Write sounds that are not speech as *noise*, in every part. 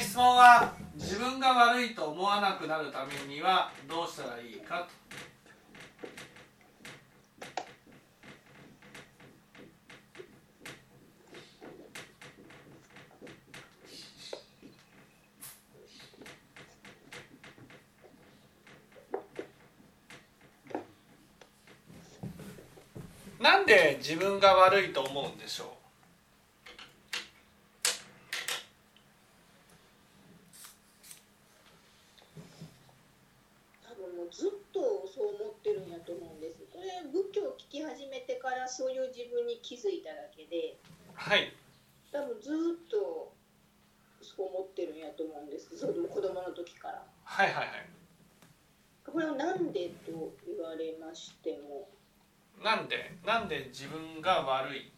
質問は自分が悪いと思わなくなるためにはどうしたらいいかと。なんで自分が悪いと思うんでしょう多分もうずっとそう思ってるんやと思うんですこれ仏教を聞き始めてからそういう自分に気づいただけではい多分ずっとそう思ってるんやと思うんですそれも子供の時からはいはいはいこれをなんでと言われましてもなんで自分が悪い？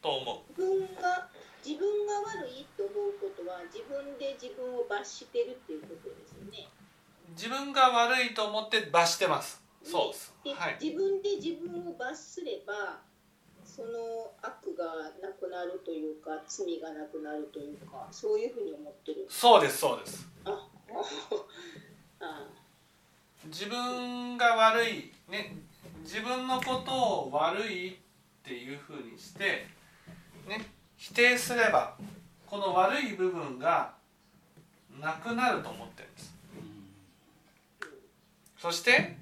と思自分が自分が悪いと思うことは自分で自分を罰してるっていうことですよね。う自分が悪いと思って罰してます。そうです。で、はい。自分で自分を罰すればその悪がなくなるというか罪がなくなるというかそういうふうに思ってる。そうですそうです。あ *laughs* あ自分が悪いね自分のことを悪いっていうふうにしてね否定すればこの悪い部分がなくなると思ってるんです。そして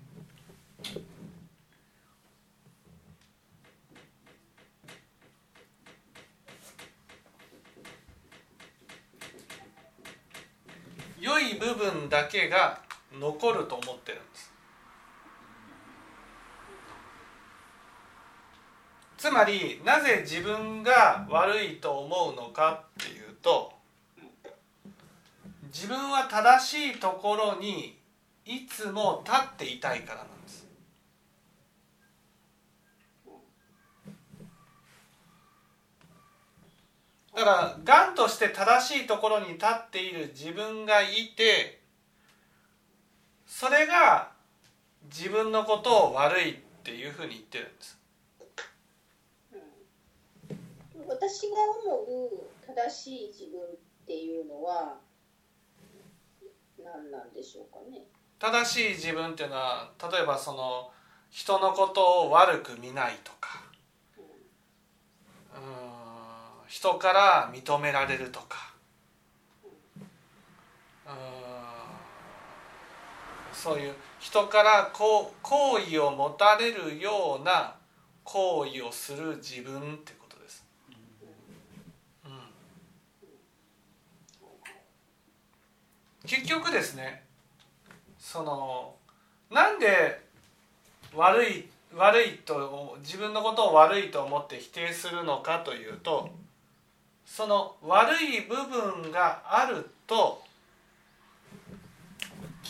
良い部分だけが残ると思ってるんですつまりなぜ自分が悪いと思うのかっていうと自分は正しいところにいつも立っていたいからなんです。だからがんとして正しいところに立っている自分がいてそれが自分のことを悪いっていうふうに言ってるんです。私が思う正しい自分っていうのは何なんでしょうかね。正しい自分っていうのは例えばその人のことを悪く見ないとか。うーん。人から認められるとか。うーん。そういう人から好意を持たれるような行為をする自分ってことです。うん結局ですねそのなんで悪い悪いと自分のことを悪いと思って否定するのかというとその悪い部分があると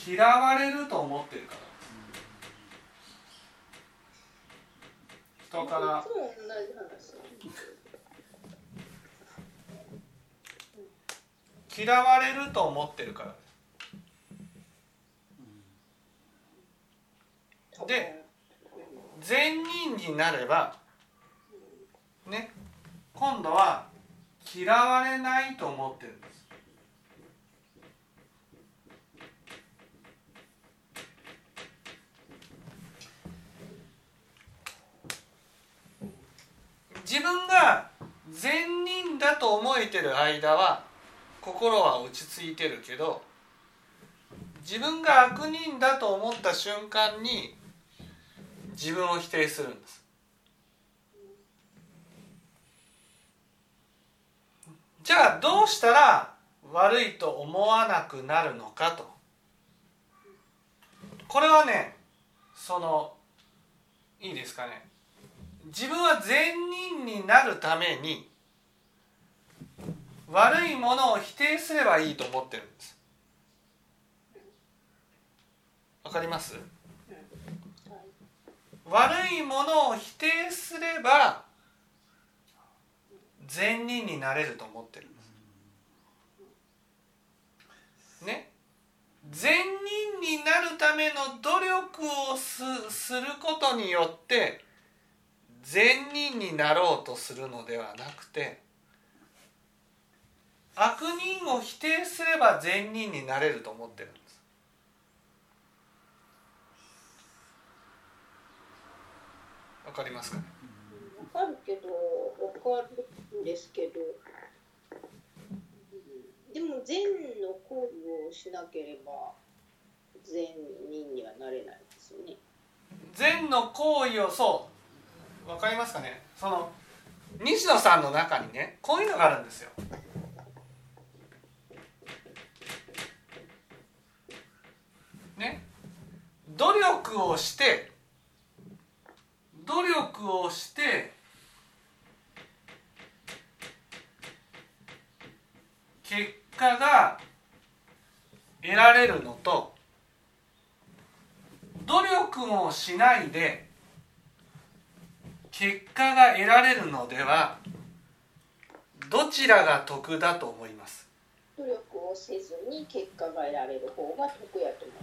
嫌われると思ってるから。人から。嫌われると思ってるからで善人になればね今度は嫌われないと思ってるんです。自分が善人だと思えてる間は心は落ち着いてるけど自分が悪人だと思った瞬間に自分を否定するんです。じゃあどうしたら悪いと思わなくなるのかと。これはねそのいいですかね。自分は善人になるために悪いものを否定すればいいと思ってるんです。わかります？悪いものを否定すれば善人になれると思ってるんです。ね。善人になるための努力をすすることによって善人になろうとするのではなくて悪人を否定すれば善人になれると思ってるんですわかりますか？ねわかるけどわかるんですけどでも善の行為をしなければ善人にはなれないですよね。善の行為をそうわかりますかね？その西野さんの中にねこういうのがあるんですよ。ね？努力をして努力をして結果が得られるのと努力もしないで結果が得られるのではどちらが得だと思います？努力をせずに結果が得られる方が得やと思う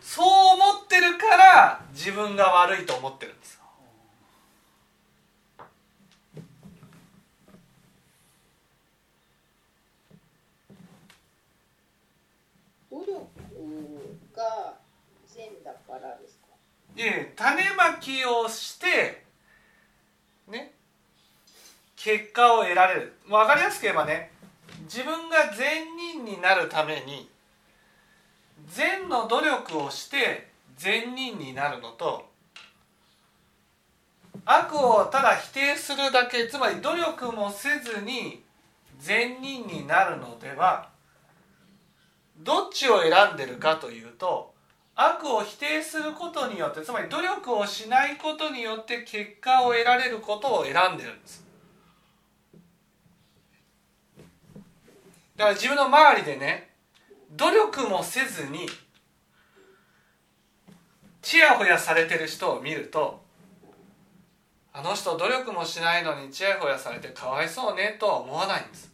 そう思ってるから自分が悪いと思ってるんです努力が善だからですか？で種まきをしてね結果を得られる。分かりやすく言えばね自分が善人になるために善の努力をして善人になるのと悪をただ否定するだけつまり努力もせずに善人になるのではどっちを選んでるかというと悪を否定することによってつまり努力をしないことによって結果を得られることを選んでるんです。だから自分の周りでね努力もせずにちやほやされてる人を見るとあの人努力もしないのにちやほやされてかわいそうねとは思わないんです。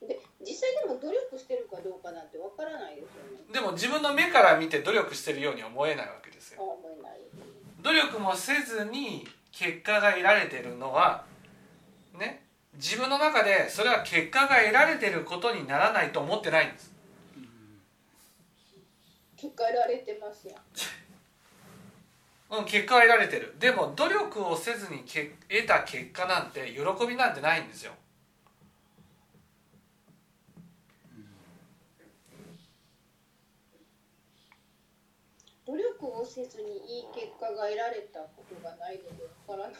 で実際でも努力してるかどうかなんてわからないですよね。でも自分の目から見て努力してるようには思えないわけですよ。あ思えない。努力もせずに結果が得られてるのはね自分の中でそれは結果が得られてることにならないと思ってないんです。結果得られてますやん。うん、結果は得られてる。でも努力をせずにけ得た結果なんて喜びなんてないんですよ努力をせずにいい結果が得られたことがないのでわからない。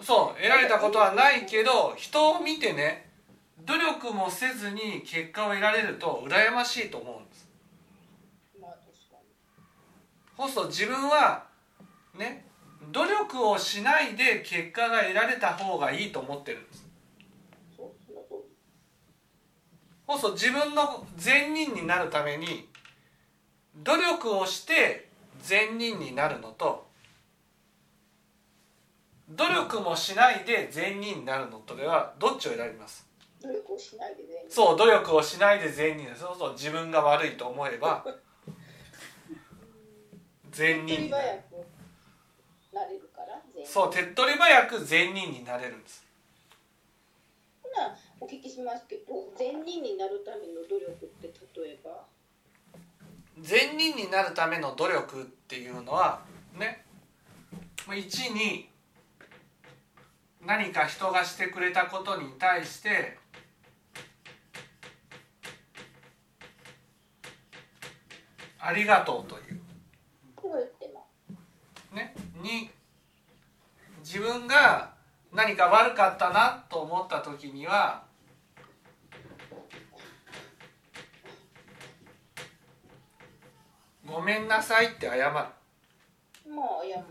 そう得られたことはないけど人を見てね努力もせずに結果を得られると羨ましいと思うんです。まあ確かにそうすると自分はね努力をしないで結果が得られた方がいいと思ってるんです。そうすると自分の善人になるために努力をして善人になるのと努力もしないで善人になるのとではどっちを選びます？努力をしないでそう努力をしないで善人。そうすると自分が悪いと思えば *laughs* 善人手っ取りになる早くなれるから全員そう手っ取り早く善人になれるんです。ほなお聞きしますけど善人になるための努力って例えば？善人になるための努力っていうのはね1に何か人がしてくれたことに対してありがとうという。ね2自分が何か悪かったなと思った時にはごめんなさいって謝る。まあ謝っ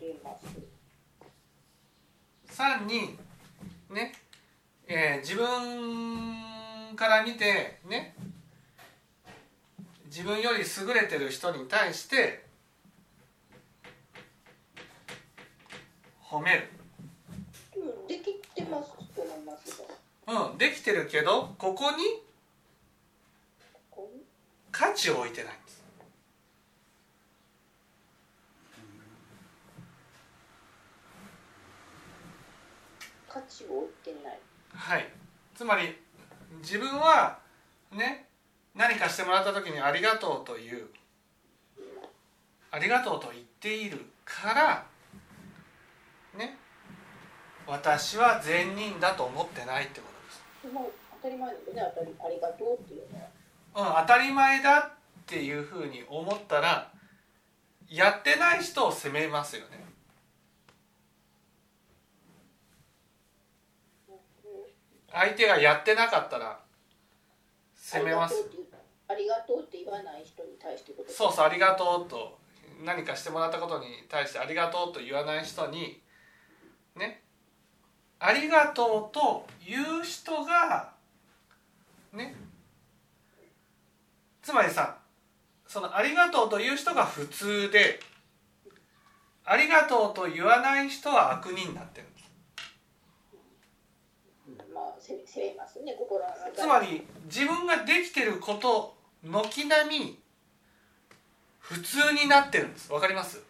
てます。3にね、えー自分から見てね自分より優れてる人に対して褒める。うんできてますと思いますが。うんできてるけどここにここに？価値を置いてないんです価値を置いてないはいつまり自分はね何かしてもらった時に「ありがとう」という「ありがとう」と言っているからね私は善人だと思ってないってことです。もう当たり前ですよね当たりありがとうっていうのはうん、当たり前だっていうふうに思ったらやってない人を責めますよね。相手がやってなかったら責めます。ありがとうって言わない人に対してそうそうありがとうと何かしてもらったことに対してありがとうと言わない人にねありがとうという人がねつまりさそのありがとうという人が普通でありがとうと言わない人は悪人になってるんですまあ責め責めますね心の中でつまり自分ができてること軒並み普通になってるんです。わかります？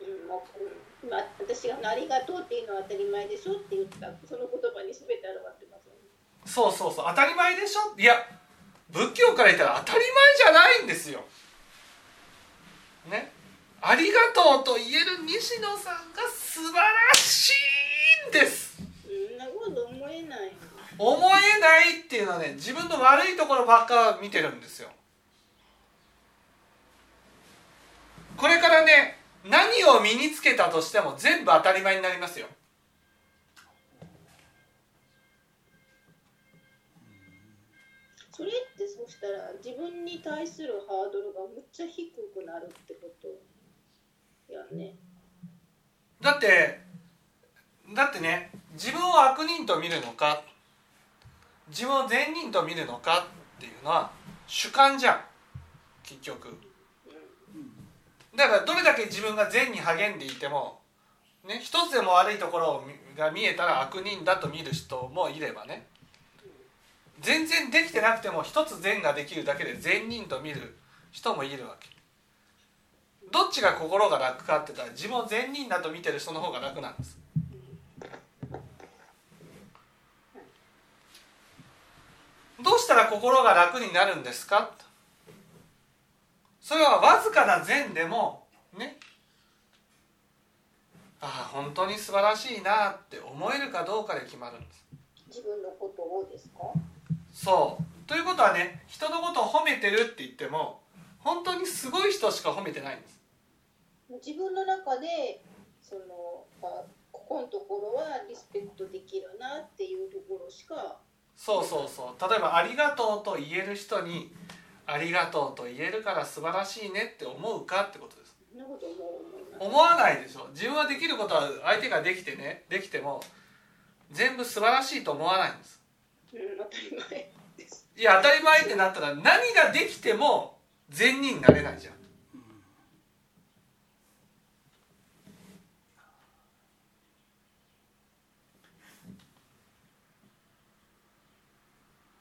うんもううんまあ、私が「ありがとう」っていうのは当たり前でしょって言ったその言葉に全て表ってますよね。そうそうそう。当たり前でしょ？いや仏教から言ったら当たり前じゃないんですよ。ね？ありがとうと言える西野さんが素晴らしいんです。そんなこと思えない思えないっていうのはね自分の悪いところばっか見てるんですよ。これからね何を身につけたとしても全部当たり前になりますよ。それってそしたら自分に対するハードルがむっちゃ低くなるってことやねだってだってね自分を悪人と見るのか自分を善人と見るのかっていうのは主観じゃん。結局。だからどれだけ自分が善に励んでいてもね一つでも悪いところが見えたら悪人だと見る人もいればね。全然できてなくても一つ善ができるだけで善人と見る人もいるわけ。どっちが心が楽かって言ったら自分を善人だと見てる人の方が楽なんです。どうしたら心が楽になるんですか？それはわずかな善でもね。ああ本当に素晴らしいなって思えるかどうかで決まるんです。自分のことをですか？そう。ということはね人のことを褒めてるって言っても本当にすごい人しか褒めてないんです。自分の中でそのあここのところはリスペクトできるなっていうところしかそうそうそう。例えば「ありがとう」と言える人に「ありがとう」と言えるから素晴らしいねって思うかってことです。思わないでしょ。自分はできることは相手ができてね。できても全部素晴らしいと思わないんです。うん当たり前です。いや当たり前ってなったら何ができても善人になれないじゃん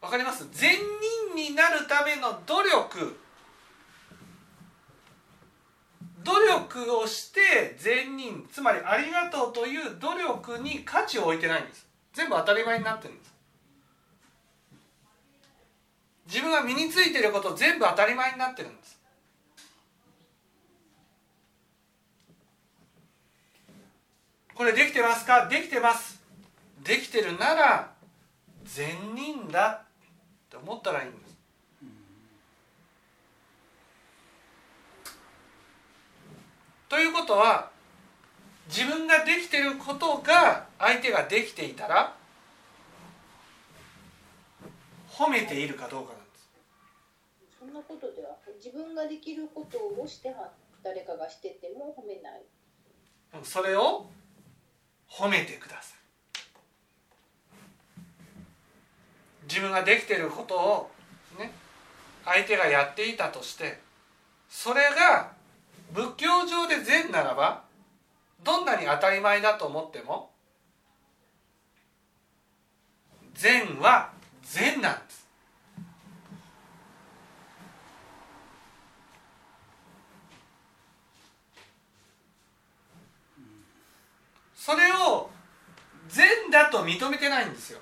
わかります？善人になるための努力。努力をして善人つまりありがとうという努力に価値を置いてないんです。全部当たり前になってるんです。自分が身についていること全部当たり前になってるんです。これできてますか？できてます。できてるなら善人だって思ったらいいんです。ということは自分ができてることが相手ができていたら褒めているかどうかなんです。そんなことでは自分ができることをしては誰かがしてても褒めない。それを褒めてください自分ができていることをね相手がやっていたとしてそれが仏教上で善ならばどんなに当たり前だと思っても善は善なんです。それを善だと認めてないんですよ。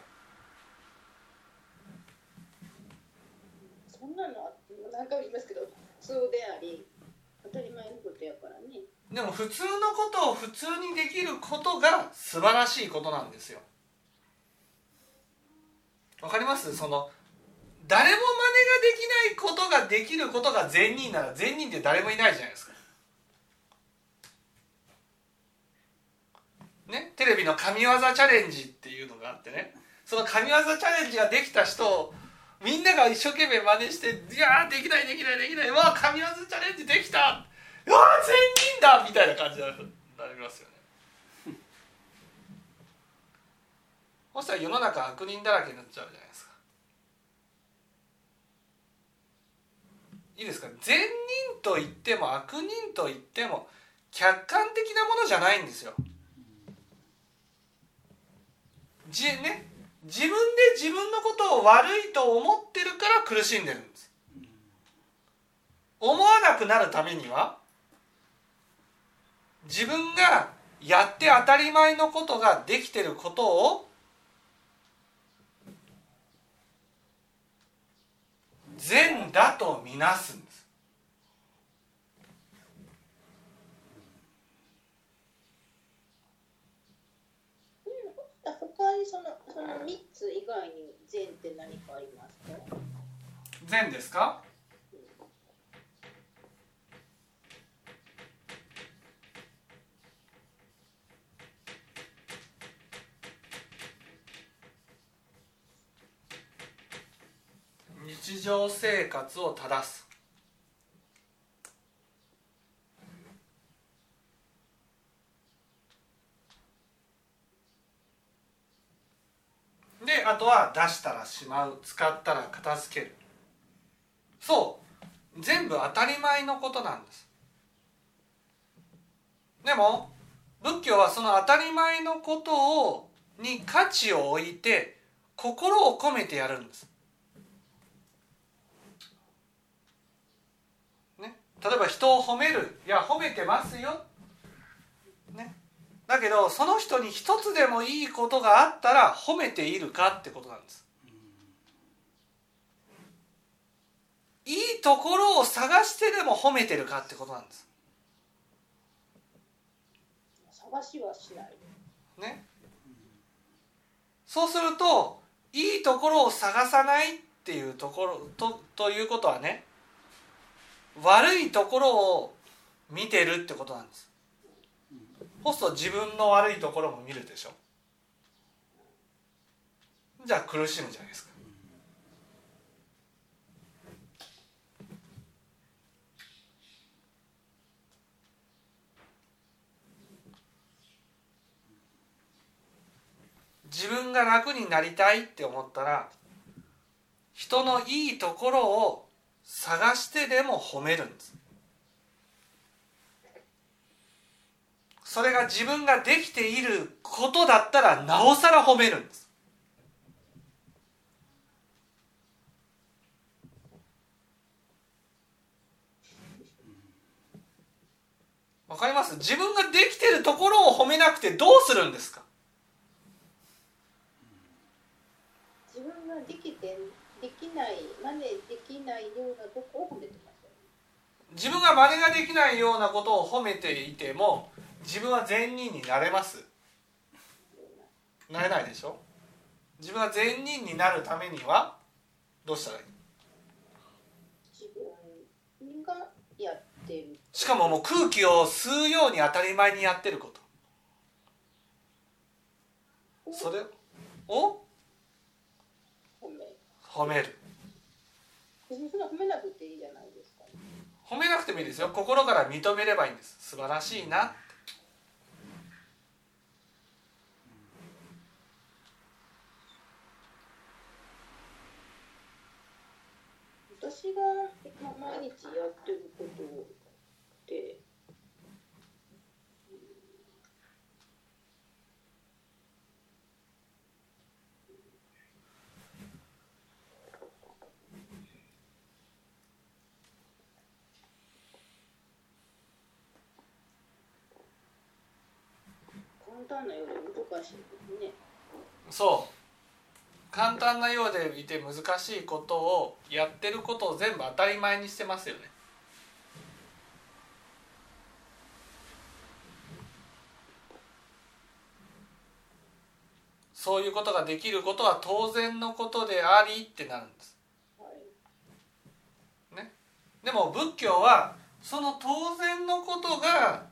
何回も言いますけど普通であり当たり前のことやからね。でも普通のことを普通にできることが素晴らしいことなんですよ。わかります？その誰も真似ができないことができることが善人なら善人って誰もいないじゃないですか。ね？テレビの神業チャレンジっていうのがあってね。その神業チャレンジができた人をみんなが一生懸命真似して「いやできないできないできないわあ神業チャレンジできた!」「うわあ善人だ!」みたいな感じになりますよね *laughs* そしたら世の中悪人だらけになっちゃうじゃないですかいいですか？善人と言っても悪人と言っても客観的なものじゃないんですよじね？自分で自分のことを悪いと思ってるから苦しんでるんです。思わなくなるためには自分がやって当たり前のことができてることを善だとみなすんです。他にそのその3つ以外に善って何かありますか？善ですか？日常生活を正す。であとは出したらしまう使ったら片付ける。そう。全部当たり前のことなんです。でも仏教はその当たり前のことをに価値を置いて心を込めてやるんです。ね、例えば人を褒める。いや褒めてますよ、だけどその人に一つでもいいことがあったら褒めているかってことなんです。いいところを探してでも褒めてるかってことなんです。探しはしない。ね。そうするといいところを探さないっていうところとということはね悪いところを見てるってことなんですそうすると自分の悪いところも見るでしょ？じゃあ苦しむじゃないですか。自分が楽になりたいって思ったら人のいいところを探してでも褒めるんです。それが自分ができていることだったらなおさら褒めるんです。わかります？自分ができてるところを褒めなくてどうするんですか？自分ができてできない真似できないようなとこを褒めてますよ自分が真似ができないようなことを褒めていても自分は善人になれます。なれないでしょ？自分は善人になるためにはどうしたらいい？自分がやってる。しかももう空気を吸うように当たり前にやってること。それを？褒める。なくていいじゃないですか、褒めなくてもいいですよ。心から認めればいいんです。素晴らしいな私がま毎日やってることって簡単なより難しいですね。そう。簡単なようでいて難しいことをやってることを全部当たり前にしてますよね。そういうことができることは当然のことでありってなるんです。ね、でも仏教はその当然のことが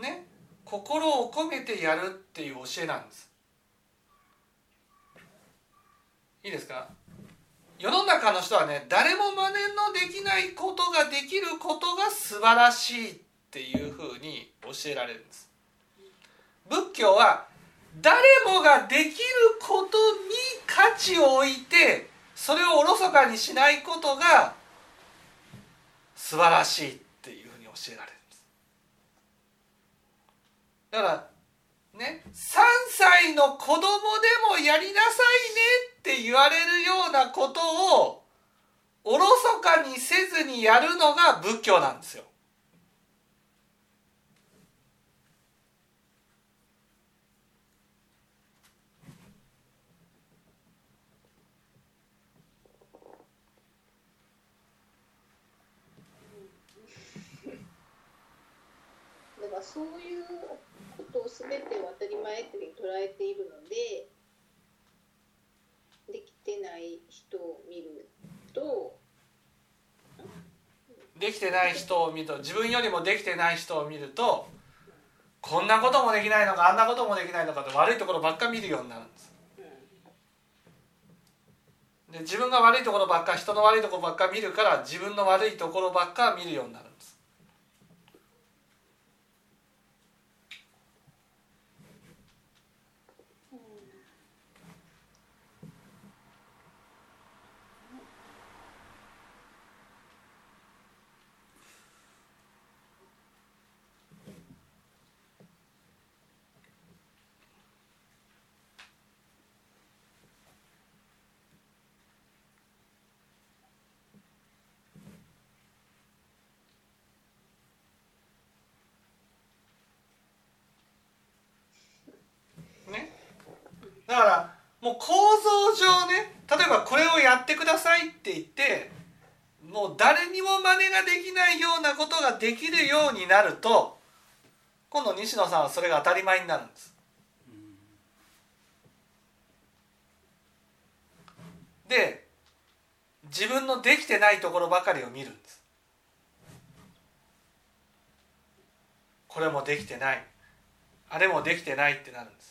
ね心を込めてやるっていう教えなんです。いいですか？世の中の人はね誰も真似のできないことができることが素晴らしいっていうふうに教えられるんです。仏教は誰もができることに価値を置いてそれをおろそかにしないことが素晴らしいっていうふうに教えられるんですだからね3歳の子供でもやりなさいねっって言われるようなことをおろそかにせずにやるのが仏教なんですよ。そういうことを全てを当たり前って捉えているのでてない人を見るとできてない人を見ると自分よりもできてない人を見るとこんなこともできないのかあんなこともできないのかと悪いところばっか見るようになるんです。で自分が悪いところばっか人の悪いところばっか見るから自分の悪いところばっか見るようになる。だからもう構造上ね例えばこれをやってくださいって言ってもう誰にも真似ができないようなことができるようになると今度西野さんはそれが当たり前になるんです。で自分のできてないところばかりを見るんです。これもできてないあれもできてないってなるんです。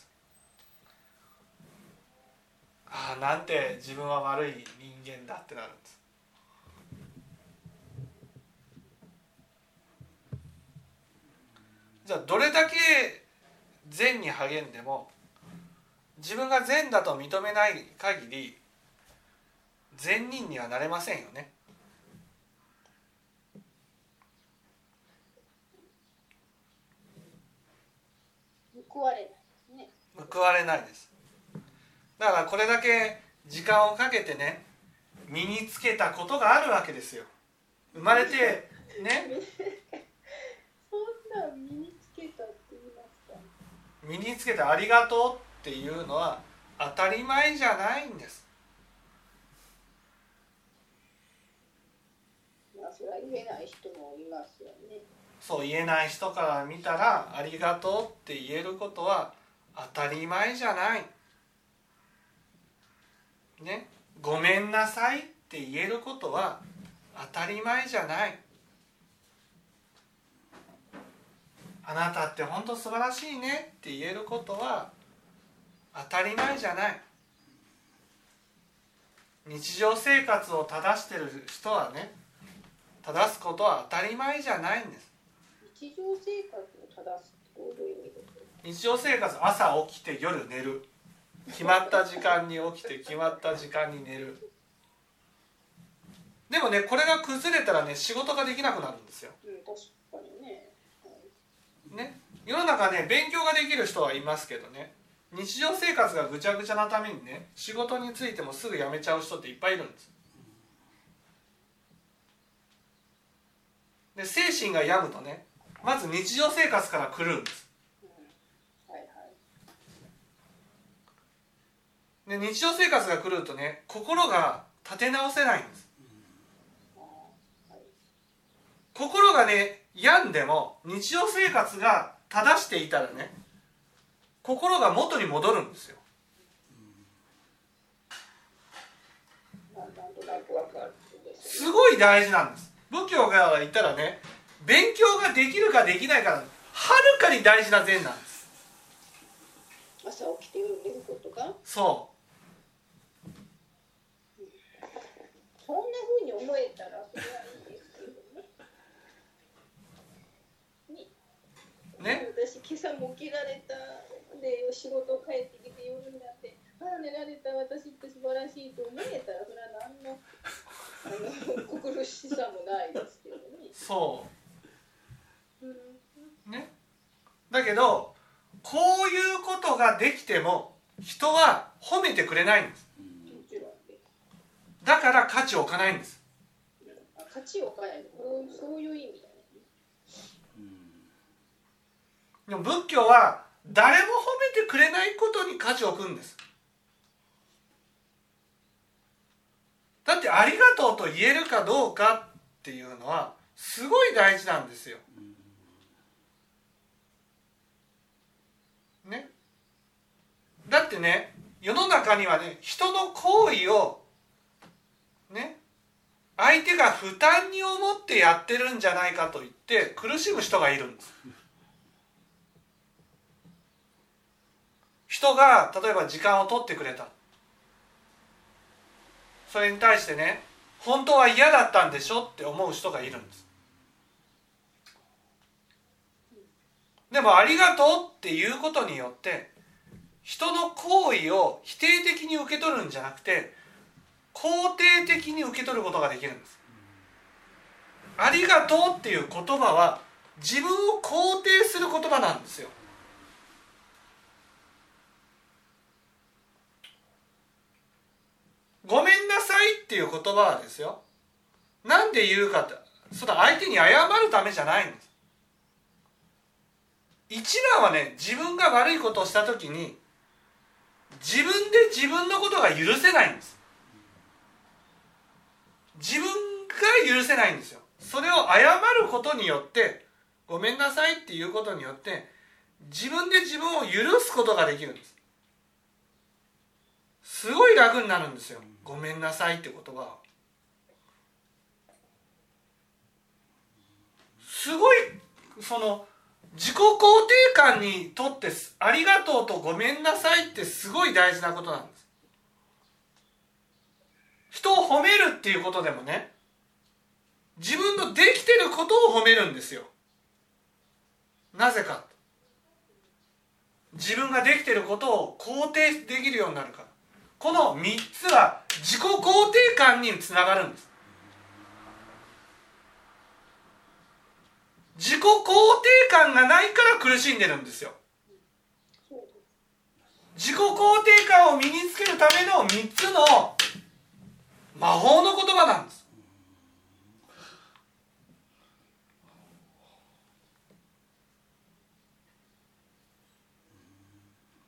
ああなんて自分は悪い人間だってなるんですじゃあどれだけ善に励んでも自分が善だと認めない限り善人にはなれませんよね。報われないね。報われないです。だからこれだけ時間をかけてね身につけたことがあるわけですよ。生まれてねそんな身につけたって言いますか？身につけたありがとうっていうのは当たり前じゃないんです。まあそれは言えない人もいますよね。そう言えない人から見たらありがとうって言えることは当たり前じゃないねごめんなさいって言えることは当たり前じゃない。あなたって本当素晴らしいねって言えることは当たり前じゃない。日常生活を正してる人はね正すことは当たり前じゃないんです。日常生活を正すどういう意味日常生活朝起きて夜寝る決まった時間に起きて決まった時間に寝る。でもねこれが崩れたらね仕事ができなくなるんですよ、うん、確かにね、ね。世の中ね勉強ができる人はいますけどね。日常生活がぐちゃぐちゃなためにね仕事についてもすぐ辞めちゃう人っていっぱいいるんです。で精神が病むとねまず日常生活から狂うんですで日常生活が来るとね心が立て直せないんです。心がね病んでも日常生活が正していたらね心が元に戻るんですよ。すすごい大事なんです。仏教から言ったらね勉強ができるかできないかはるかに大事な善なんです。朝起きてことがそそんな風に思えたらそれはいいですけどね。ね？私今朝も起きられたで仕事帰ってきて夜になってああ寝られた私って素晴らしいと思えたらそれは何のあの心しさもないですけどね。そうんうね？だけどこういうことができても人は褒めてくれないんですだから価値を置かないんです。あ価値を変えるこうそういう意味だね。でも仏教は誰も褒めてくれないことに価値を置くんです。だってありがとうと言えるかどうかっていうのはすごい大事なんですよ。ね。だってね世の中にはね人の行為をね相手が負担に思ってやってるんじゃないかと言って苦しむ人がいるんです。人が例えば時間を取ってくれた。それに対してね本当は嫌だったんでしょって思う人がいるんです。でもありがとうっていうことによって人の行為を否定的に受け取るんじゃなくて肯定的に受け取ることができるんです。ありがとうっていう言葉は自分を肯定する言葉なんですよ。ごめんなさいっていう言葉はですよ。なんで言うかってそれ相手に謝るためじゃないんです。一番はね自分が悪いことをした時に自分で自分のことが許せないんです。自分が許せないんですよ。それを謝ることによってごめんなさいっていうことによって自分で自分を許すことができるんです。すごい楽になるんですよ。ごめんなさいって言葉はすごいその自己肯定感にとってありがとうとごめんなさいってすごい大事なことなんです。人を褒めるっていうことでもね自分のできてることを褒めるんですよ。なぜか。自分ができてることを肯定できるようになるから。この3つは自己肯定感につながるんです。自己肯定感がないから苦しんでるんですよ。自己肯定感を身につけるための3つの魔法の言葉なんです。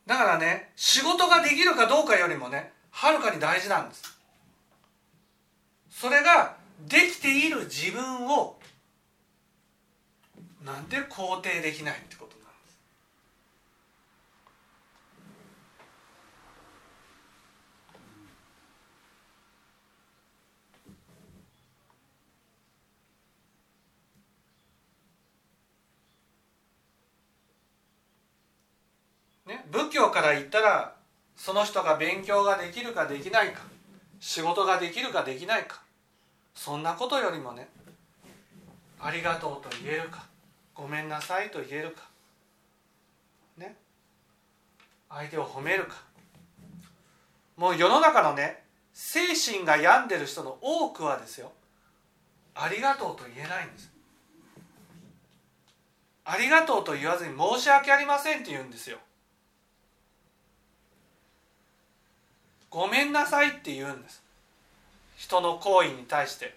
だからね仕事ができるかどうかよりもねはるかに大事なんです。それができている自分をなんで肯定できないってことなんですね、仏教から言ったらその人が勉強ができるかできないか仕事ができるかできないかそんなことよりもねありがとうと言えるかごめんなさいと言えるかね。相手を褒めるか。もう世の中のね精神が病んでる人の多くはですよありがとうと言えないんです。ありがとうと言わずに申し訳ありませんって言うんですよ。ごめんなさいって言うんです。人の行為に対して。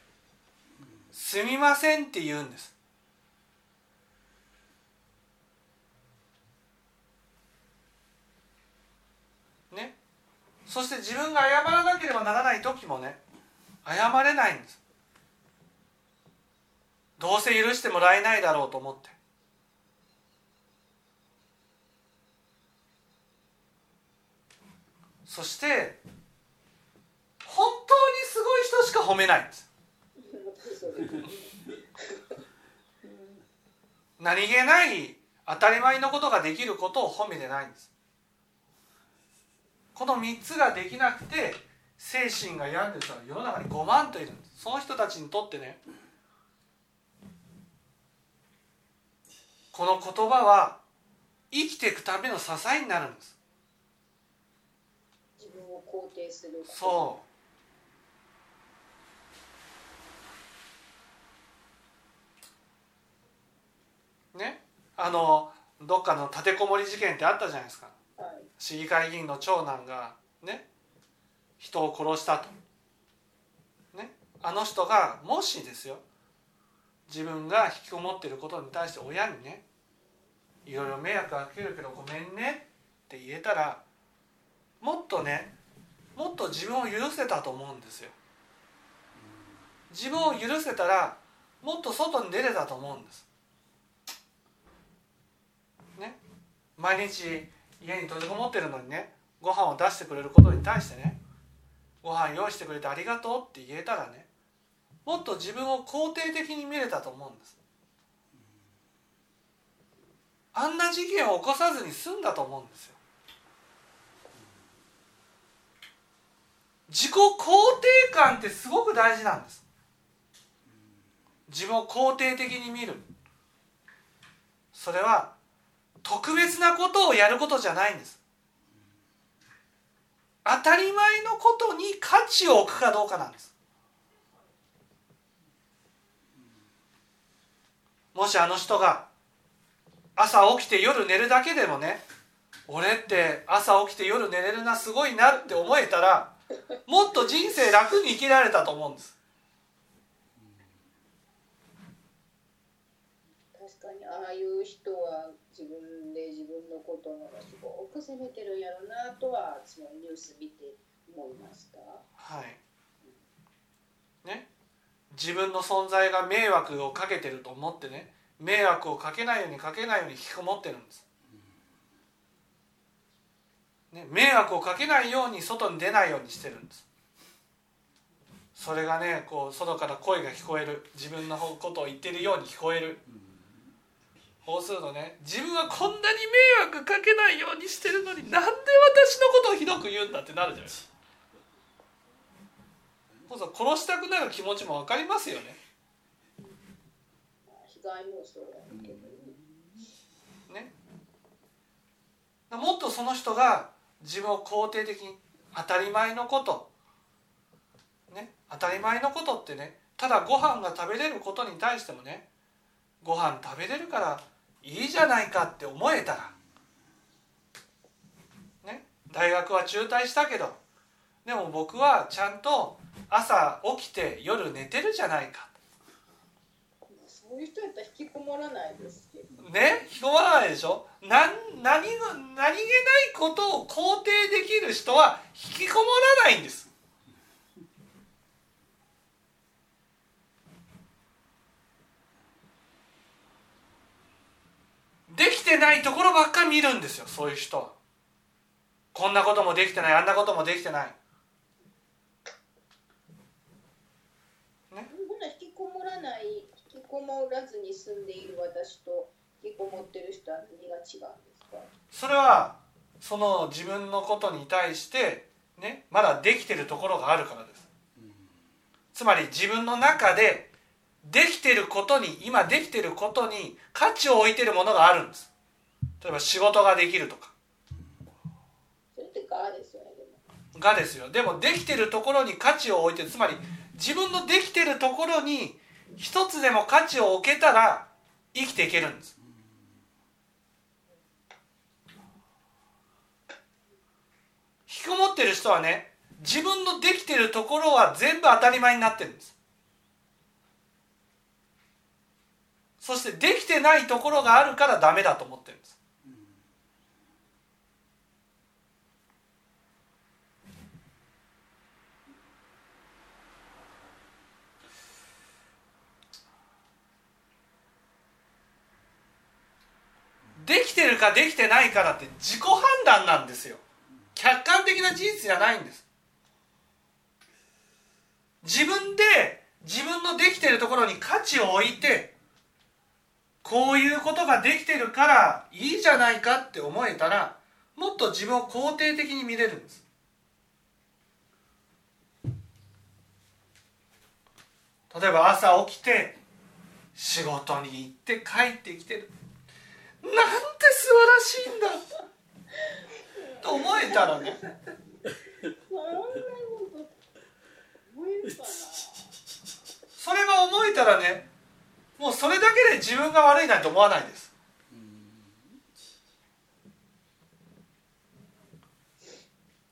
すみませんって言うんです。ね。そして自分が謝らなければならない時もね謝れないんです。どうせ許してもらえないだろうと思って。そして本当にすごい人しか褒めないんです。何気ない当たり前のことができることを褒めてないんです。この3つができなくて精神が病んでる人は世の中に5万といるんです。その人たちにとってねこの言葉は生きていくための支えになるんです。自分を肯定するそう。ね。あのどっかの立てこもり事件ってあったじゃないですか。はい。市議会議員の長男がね。人を殺したと。ね。あの人がもしですよ。自分が引きこもっていることに対して親にね。いろいろ迷惑かけるけどごめんねって言えたらもっとねもっと自分を許せたと思うんですよ。自分を許せたらもっと外に出れたと思うんです。ね。毎日家に閉じこもってるのにねご飯を出してくれることに対してねご飯用意してくれてありがとうって言えたらねもっと自分を肯定的に見れたと思うんです。あんな事件を起こさずに済んだと思うんですよ自己肯定感ってすごく大事なんです。自分を肯定的に見る。それは特別なことをやることじゃないんです。当たり前のことに価値を置くかどうかなんです。もしあの人が朝起きて夜寝るだけでもね俺って朝起きて夜寝れるなすごいなって思えたらもっと人生楽に生きられたと思うんです。確かにああいう人は自分で自分のことのがすごく責めてるんやろなとはそのニュース見て思いましたはい。ね。自分の存在が迷惑をかけてると思ってね。迷惑をかけないようにかけないように引きこもってるんです、ね、迷惑をかけないように外に出ないようにしてるんです。それがねこう外から声が聞こえる。自分のことを言ってるように聞こえる。そうするとね自分はこんなに迷惑かけないようにしてるのになんで私のことをひどく言うんだってなるじゃない。ですか殺したくなる気持ちも分かりますよね。ね。もっとその人が自分を肯定的に当たり前のこと。ね当たり前のことってねただご飯が食べれることに対してもねご飯食べれるからいいじゃないかって思えたらね大学は中退したけどでも僕はちゃんと朝起きて夜寝てるじゃないか。そういう人やったら引きこもらないですけど。ね引きこもらないでしょ？なん何が何気ないことを肯定できる人は引きこもらないんです。できてないところばっか見るんですよそういう人は。こんなこともできてないあんなこともできてない。ほな引きこもらない引きこもらずに住んでいる私と引きこもってる人は何が違うんですか？それはその自分のことに対してねまだできてるところがあるからです。つまり自分の中でできてることに今できてることに価値を置いてるものがあるんです。例えば仕事ができるとか。それってガーですよねがですよ。でもできてるところに価値を置いてる。つまり自分のできてるところに一つでも価値を置けたら生きていけるんですこもってる人はね自分のできてるところは全部当たり前になってるんです。そしてできてないところがあるからダメだと思ってるんです。できてるかできてないからって自己判断なんですよ。客観的な事実じゃないんです。自分で自分のできているところに価値を置いてこういうことができてるからいいじゃないかって思えたらもっと自分を肯定的に見れるんです。例えば朝起きて仕事に行って帰ってきてる。なんて素晴らしいんだ。と思えたらねそれが思えたらねもうそれだけで自分が悪いなんて思わないです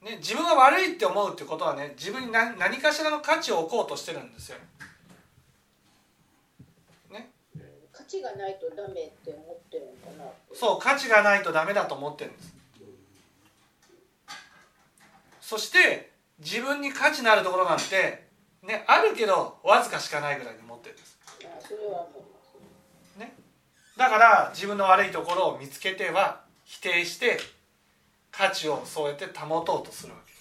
ね、自分が悪いって思うってことはね自分に何何かしらの価値を置こうとしてるんですよ。価値がないとダメって思ってるのかなそう価値がないとダメだと思ってるんです。そして自分に価値のあるところなんて、ね、あるけどわずかしかないぐらいに思ってるんで。すね、だから自分の悪いところを見つけては否定して価値をそうやって保とうとするわけです。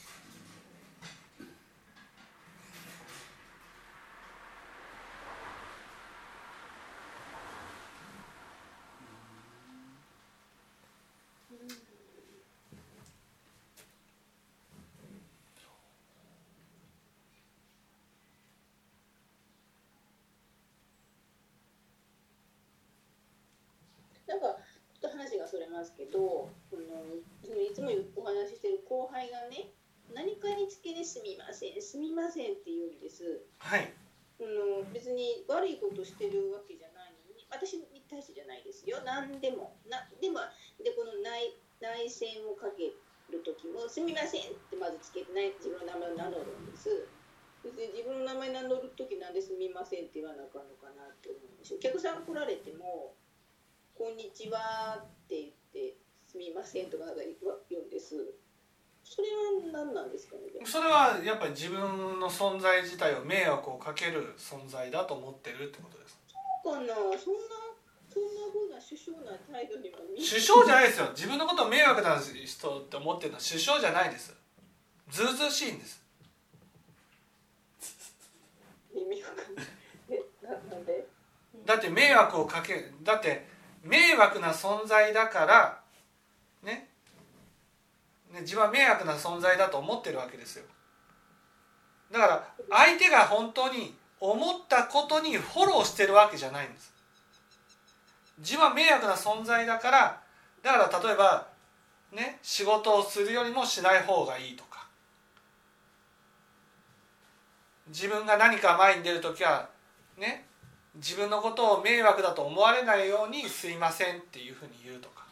なんかちょっと話がそれますけどこのいつもお話ししてる後輩がね何かにつけですみませんすみませんって言うんです。はい、あの別に悪いことしてるわけじゃないのに私に対してじゃないですよ。何でも。なでもでこの内内戦をかける時も「すみません」ってまずつけてない自分の名前を名乗るんです。別に自分の名前名乗る時なんで「すみません」って言わなあかんのかなって思うんですよ。お客さん来られても「こんにちは」って言って「すみません」とかなんか言うんです。それは何なんですかねそれはやっぱり自分の存在自体を迷惑をかける存在だと思ってるってことですか？なそんなそんな風な首相な態度には見え首相じゃないですよ。自分のことを迷惑な人って思ってるのは首相じゃないです。ずうずうしいんです。*laughs* 耳がかんない。だって迷惑をかけだって迷惑な存在だからね。ね自分は迷惑な存在だと思ってるわけですよ。だから相手が本当に思ったことにフォローしてるわけじゃないんです。自分は迷惑な存在だからだから例えばね仕事をするよりもしない方がいいとか。自分が何か前に出る時はね自分のことを迷惑だと思われないように「すいません」っていうふうに言うとか。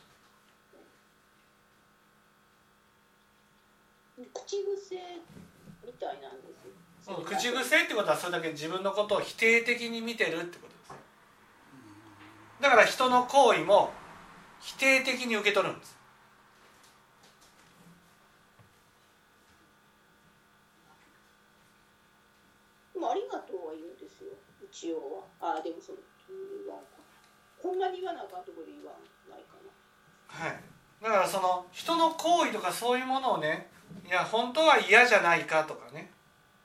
口癖みたいなんですその口癖ってことはそれだけ自分のことを否定的に見てるってことです。だから人の行為も否定的に受け取るんです。ありがとうは言うんですよ一応はあでもその言わんかほんまに言わなあかんところで言わないかな。はい。だからその人の行為とかそういうものをねいや本当は嫌じゃないかとかね。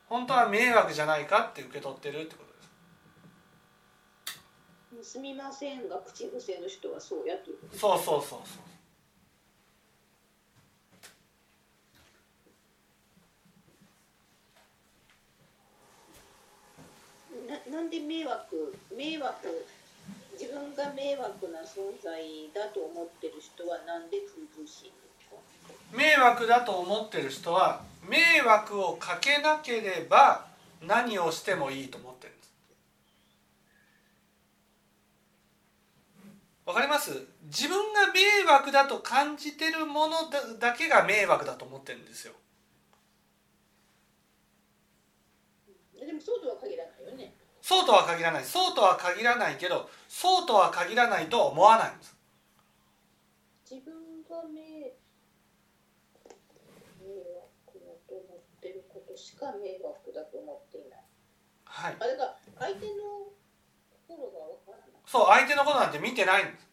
本当は迷惑じゃないかって受け取ってるってことです。すみませんが口癖の人はそうやという。ことそうそうそうそうななんで迷惑迷惑自分が迷惑な存在だと思ってる人はなんでずうずうしいんですか？迷惑だと思ってる人は迷惑をかけなければ何をしてもいいと思ってるんです。わかります？自分が迷惑だと感じてるものだだけが迷惑だと思ってるんですよ。でもそうとはそうとは限らない。そうとは限らないけどそうとは限らないとは思わないんです。自分が迷迷惑だと思ってることしか迷惑だと思っていない。はい。あだから相手の心がわからない。そう相手のことなんて見てないんです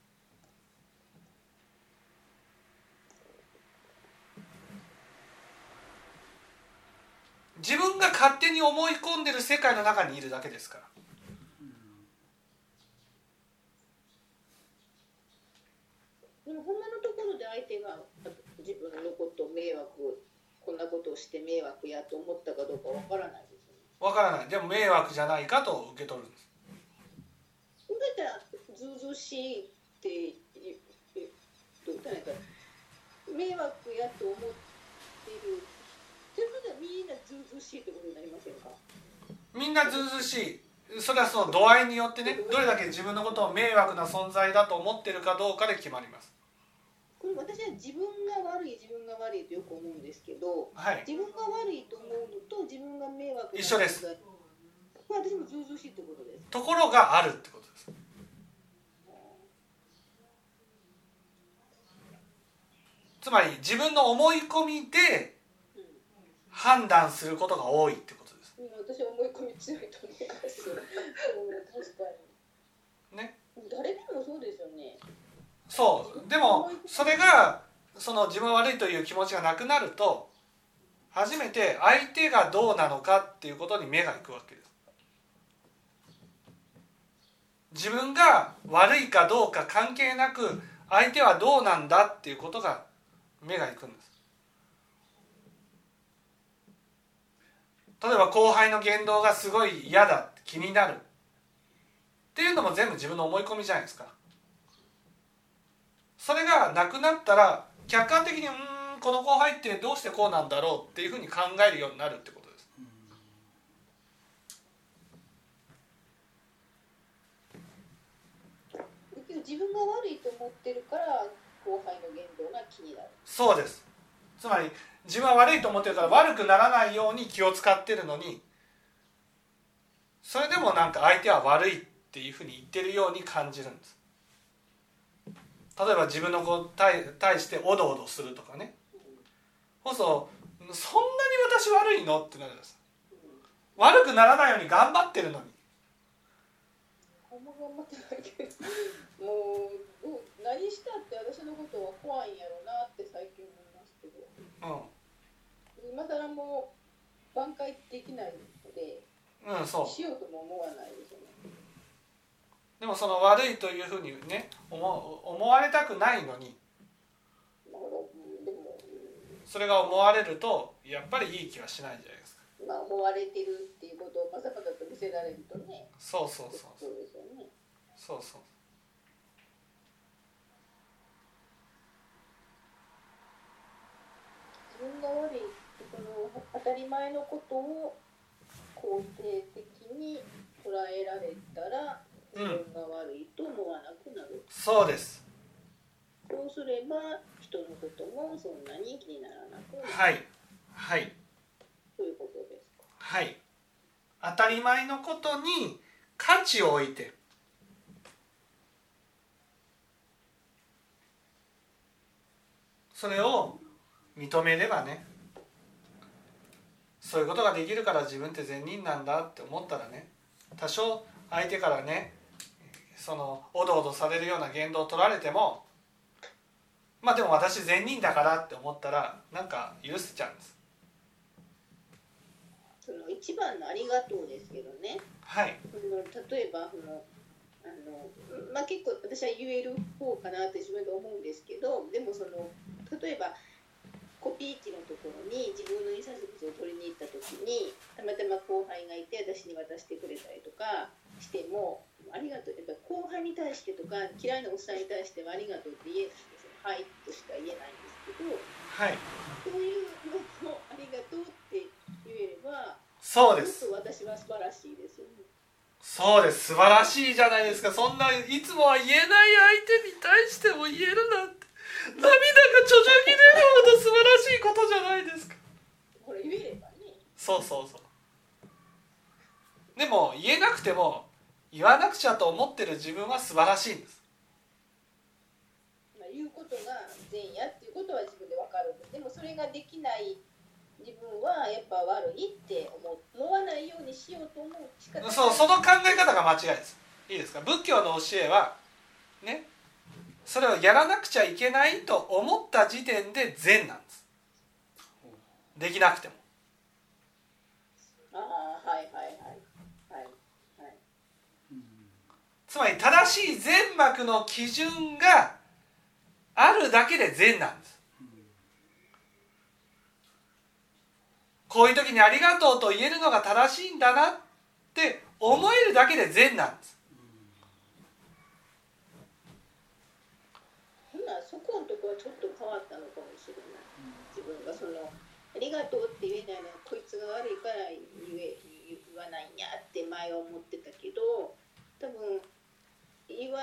自分が勝手に思い込んでる世界の中にいるだけですから。でもほんまのところで相手が自分のことを迷惑こんなことをして迷惑やと思ったかどうかわからないですよね。わからない。でも迷惑じゃないかと受け取るんです。だったらずうずうしいって言うどう言ったらいいか迷惑やと思ってることはみんなずうずうしいってことになりませんか？みんなずうずうしい。それはその度合いによってねどれだけ自分のことを迷惑な存在だと思ってるかどうかで決まります。これ私は自分が悪い自分が悪いとよく思うんですけどはい。自分が悪いと思うのと自分が迷惑な一緒です。これ私もずうずうしいってことです。ところがあるってことです。つまり自分の思い込みでうん判断することが多いってことですうん私は思い込み強いと思います。*laughs* うん、確かに。ね誰でもそうですよね。そうでもそれがその自分は悪いという気持ちがなくなると初めて相手がどうなのかっていうことに目がいくわけです自分が悪いかどうか関係なく相手はどうなんだっていうことが目がいくんです例えば後輩の言動がすごい嫌だ気になる。っていうのも全部自分の思い込みじゃないですか。それがなくなったら客観的にうーんこの後輩ってどうしてこうなんだろうっていうふうに考えるようになるってことです。結局自分が悪いと思ってるから後輩の言動が気になる。そうです。つまり自分は悪いと思ってるから悪くならないように気を使ってるのにそれでもなんか相手は悪いっていうふうに言ってるように感じるんです。例えば自分の子に対対しておどおどするとかね。そうそうそんなに私悪いのってなるんです悪くならないように頑張ってるのに。ほんま頑張ってないけど、もう何したって私のことは怖いんやろうなって最近思いますけど、う今更もう挽回できないので、ん、うん、そう。しようとも思わないですよね。でもその悪いというふうにね思思われたくないのに。それが思われるとやっぱりいい気はしないじゃないですか。まあ思われてるっていうことをまさかだと見せられるとね、そうそうそうそう。ですよね。そうそう。自分が悪いこの当たり前のことを肯定的に捉えられたら自分が悪いと思わなくなる、そうです。そうすれば人のこともそんなに気にならなくなる、はい。はい。ということですか。はい。当たり前のことに価値を置いて。それを認めればねそういうことができるから自分って善人なんだって思ったらね多少相手からねそのおどおどされるような言動を取られてもまあでも私善人だからって思ったらなんか許せちゃうんです。その一番のありがとうですけどね。はい。その例えばそのあの、まあ、結構私は言える方かなって自分で思うんですけどでもその例えばコピー機のところに自分の印刷物を取りに行った時にたまたま後輩がいて私に渡してくれたりとかしてもありがとう。やっぱ後輩に対してとか嫌いなおっさんに対してはありがとうって言えないんですよ。はいとしか言えないんですけどはい。そういうのもありがとうって言えればそうです。私は素晴らしいですよね。そうです。素晴らしいじゃないですか。そんないつもは言えない相手に対しても言えるなんて涙がちょちょぎれるほど素晴らしいことじゃないですか。これ言えればねそうそうそう。でも言えなくても言わなくちゃと思ってる自分は素晴らしいんです。まあ、言うことが善やっていうことは自分で分かるんで。もそれができない自分はやっぱ悪いって思思わないようにしようと思う。そうその考え方が間違いです。いいですか？仏教の教えはねそれをやらなくちゃいけないと思った時点で善なんです。できなくても。ああはいはいはいはいはい。つまり正しい善悪の基準があるだけで善なんです。こういう時に「ありがとう」と言えるのが正しいんだなって思えるだけで善なんですほなそこのとこはちょっと変わったのかもしれない自分がその「ありがとう」って言えないのはこいつが悪いから言え言わないんやって前は思ってたけど多分言わ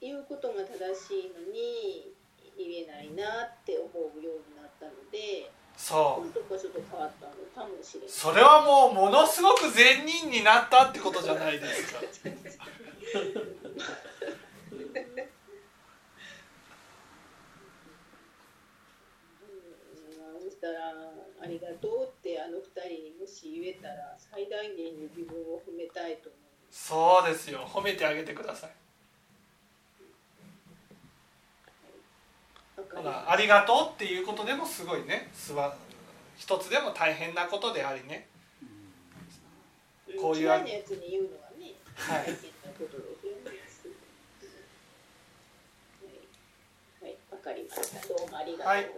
言うことが正しいのに言えないなって思うようになったのでそこのとこはちょっと変わったのかもしれない。うそれはもうものすごく善人になったってことじゃないですかうんそしたら「ありがとう」ってあの二人にもし言えたら最大限に自分を褒めたいと思う。そうですよ。褒めてあげてください。わかほりまらありがとうっていうことでもすごいね。すわ一つでも大変なことでありね。すこういう嫌いなやつに言うのはねはい。はい、はい、わかりました。どうもありがとう。はい